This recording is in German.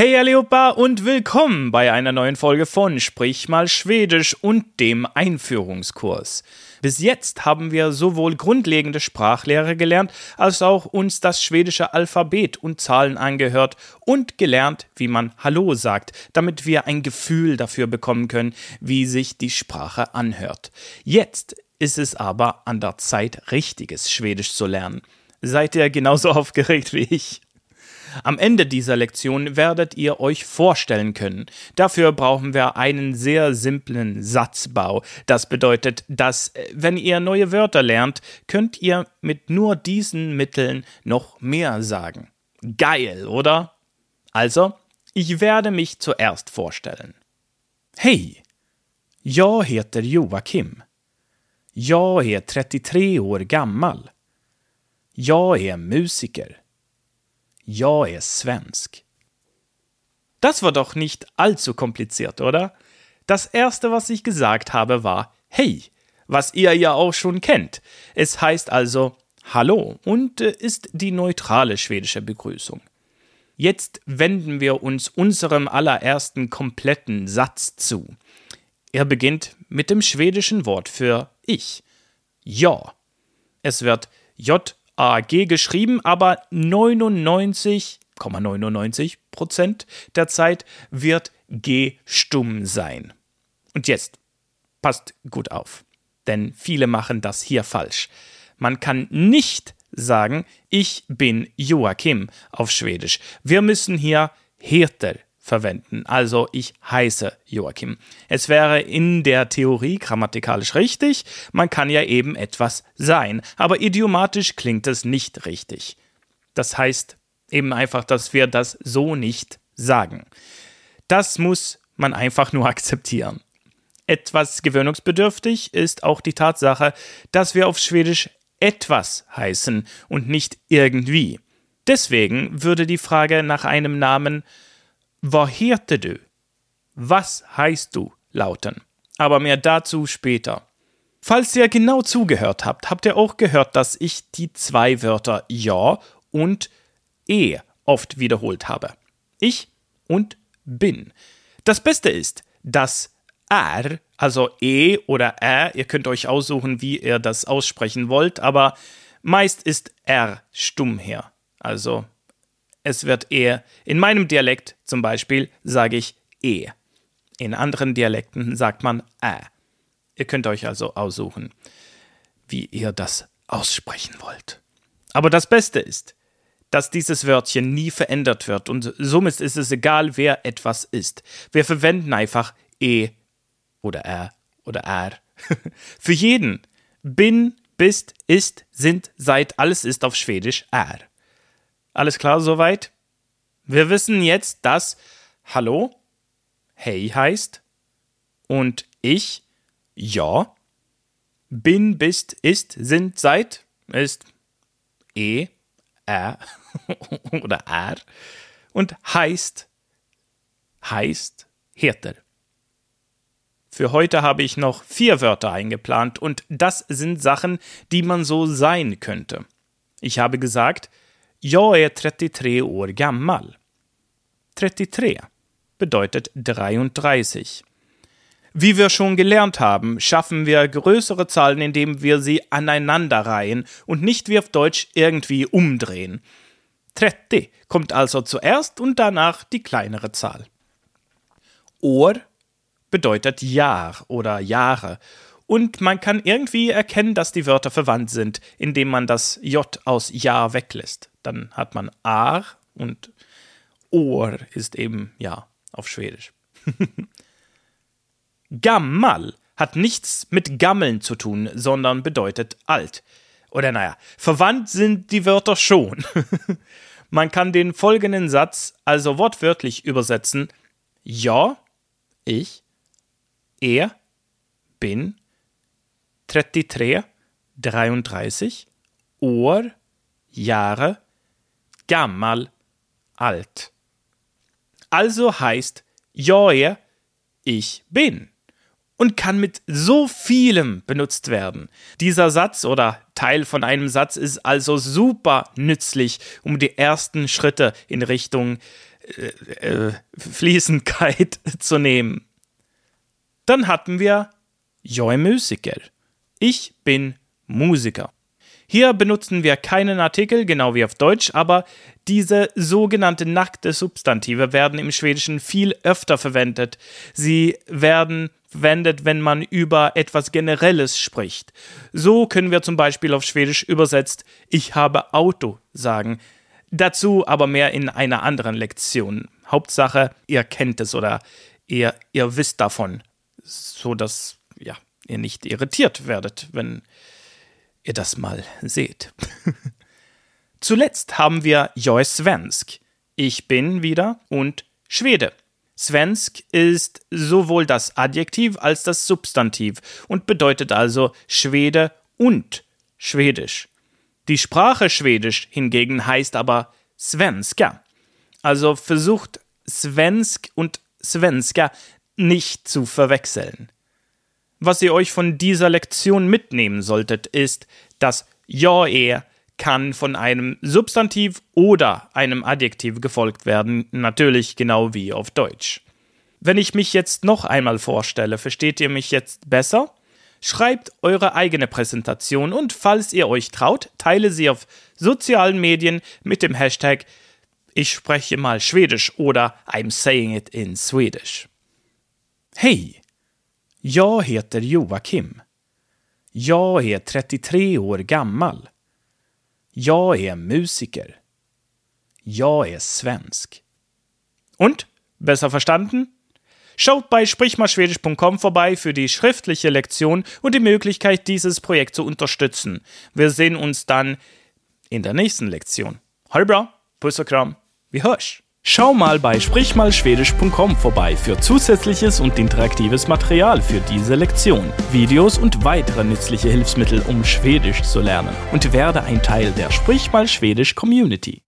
Hey allihopa und willkommen bei einer neuen Folge von Sprich mal Schwedisch und dem Einführungskurs. Bis jetzt haben wir sowohl grundlegende Sprachlehre gelernt, als auch uns das schwedische Alphabet und Zahlen angehört und gelernt, wie man Hallo sagt, damit wir ein Gefühl dafür bekommen können, wie sich die Sprache anhört. Jetzt ist es aber an der Zeit, richtiges Schwedisch zu lernen. Seid ihr genauso aufgeregt wie ich? Am Ende dieser Lektion werdet ihr euch vorstellen können. Dafür brauchen wir einen sehr simplen Satzbau. Das bedeutet, dass äh, wenn ihr neue Wörter lernt, könnt ihr mit nur diesen Mitteln noch mehr sagen. Geil, oder? Also, ich werde mich zuerst vorstellen. Hej! Jag heter Joakim. Jag är 33 år gammal. Jag är musiker. Jag är svensk. Das war doch nicht allzu kompliziert, oder? Das erste, was ich gesagt habe, war Hey, was ihr ja auch schon kennt. Es heißt also Hallo und äh, ist die neutrale schwedische Begrüßung. Jetzt wenden wir uns unserem allerersten kompletten Satz zu. Er beginnt mit dem schwedischen Wort für ich. Ja. Es wird J AG geschrieben, aber 99,99 Prozent der Zeit wird G stumm sein. Und jetzt passt gut auf, denn viele machen das hier falsch. Man kann nicht sagen, ich bin Joachim auf Schwedisch. Wir müssen hier heter verwenden. Also ich heiße Joachim. Es wäre in der Theorie grammatikalisch richtig, man kann ja eben etwas sein, aber idiomatisch klingt es nicht richtig. Das heißt eben einfach, dass wir das so nicht sagen. Das muss man einfach nur akzeptieren. Etwas gewöhnungsbedürftig ist auch die Tatsache, dass wir auf Schwedisch etwas heißen und nicht irgendwie. Deswegen würde die Frage nach einem Namen Vad heter du? Was heißt du? lauten. Aber mehr dazu später. Falls ihr genau zugehört habt, habt ihr auch gehört, dass ich die zwei Wörter ja und e oft wiederholt habe. Ich und bin. Das Beste ist, dass r, also e oder r, ihr könnt euch aussuchen, wie ihr das aussprechen wollt, aber meist ist r stumm her. Also es wird eher. In meinem Dialekt zum Beispiel sage ich e. In anderen Dialekten sagt man ä. Ihr könnt euch also aussuchen, wie ihr das aussprechen wollt. Aber das Beste ist, dass dieses Wörtchen nie verändert wird und somit ist es egal, wer etwas ist. Wir verwenden einfach e oder r oder r. Für jeden. Bin, bist, ist, sind, seid, alles ist auf Schwedisch r. Alles klar soweit? Wir wissen jetzt, dass Hallo Hey heißt und ich Ja, bin, bist, ist, sind, seid ist E, R oder R und heißt heißt heter. Für heute habe ich noch vier Wörter eingeplant und das sind Sachen, die man so sein könnte. Ich habe gesagt, Jag är 33 år gammal. 33 bedeutet 33. Wie wir schon gelernt haben, schaffen wir größere Zahlen, indem wir sie aneinanderreihen und nicht wie auf Deutsch irgendwie umdrehen. 30 kommt also zuerst und danach die kleinere Zahl. År bedeutet Jahr oder Jahre und man kann irgendwie erkennen, dass die Wörter verwandt sind, indem man das J aus Jahr weglässt. Dann hat man Ar und Ohr ist eben ja auf Schwedisch. Gammal hat nichts mit Gammeln zu tun, sondern bedeutet alt. Oder naja, verwandt sind die Wörter schon. Man kann den folgenden Satz also wortwörtlich übersetzen. Ja, ich, er, bin, 33, 33, År, Jahre, gammal, alt. Also heißt jag ich bin und kann mit so vielem benutzt werden. Dieser Satz oder Teil von einem Satz ist also super nützlich, um die ersten Schritte in Richtung äh, äh, Fließendkeit zu nehmen. Dann hatten wir är musiker. Ich bin Musiker. Hier benutzen wir keinen Artikel, genau wie auf Deutsch, aber diese sogenannte nackte Substantive werden im Schwedischen viel öfter verwendet. Sie werden verwendet, wenn man über etwas Generelles spricht. So können wir zum Beispiel auf Schwedisch übersetzt Ich habe Auto sagen. Dazu aber mehr in einer anderen Lektion. Hauptsache, ihr kennt es oder ihr, ihr wisst davon, so dass ja, ihr nicht irritiert werdet, wenn ihr das mal seht. Zuletzt haben wir Jag svensk. Ich bin wieder und Schwede. Svensk ist sowohl das Adjektiv als das Substantiv und bedeutet also Schwede und Schwedisch. Die Sprache Schwedisch hingegen heißt aber Svenska. Also versucht Svensk und Svenska nicht zu verwechseln. Was ihr euch von dieser Lektion mitnehmen solltet, ist, dass ja er kann von einem Substantiv oder einem Adjektiv gefolgt werden, natürlich genau wie auf Deutsch. Wenn ich mich jetzt noch einmal vorstelle, versteht ihr mich jetzt besser? Schreibt eure eigene Präsentation und falls ihr euch traut, teile sie auf sozialen Medien mit dem Hashtag Ich spreche mal Schwedisch oder I'm saying it in Swedish. Hey, Jag heter Joakim. Jag är 33 år gammal. Jag är musiker. Jag är svensk. Und? Besser verstanden? Schaut bei sprichmalschwedisch.com vorbei für die schriftliche Lektion und die Möglichkeit, dieses Projekt zu unterstützen. Wir sehen uns dann in der nächsten Lektion. Hallo Puss und Kram, wir hörs! Schau mal bei sprichmalschwedisch.com vorbei für zusätzliches und interaktives Material für diese Lektion, Videos und weitere nützliche Hilfsmittel, um Schwedisch zu lernen und werde ein Teil der Sprichmal Schwedisch Community.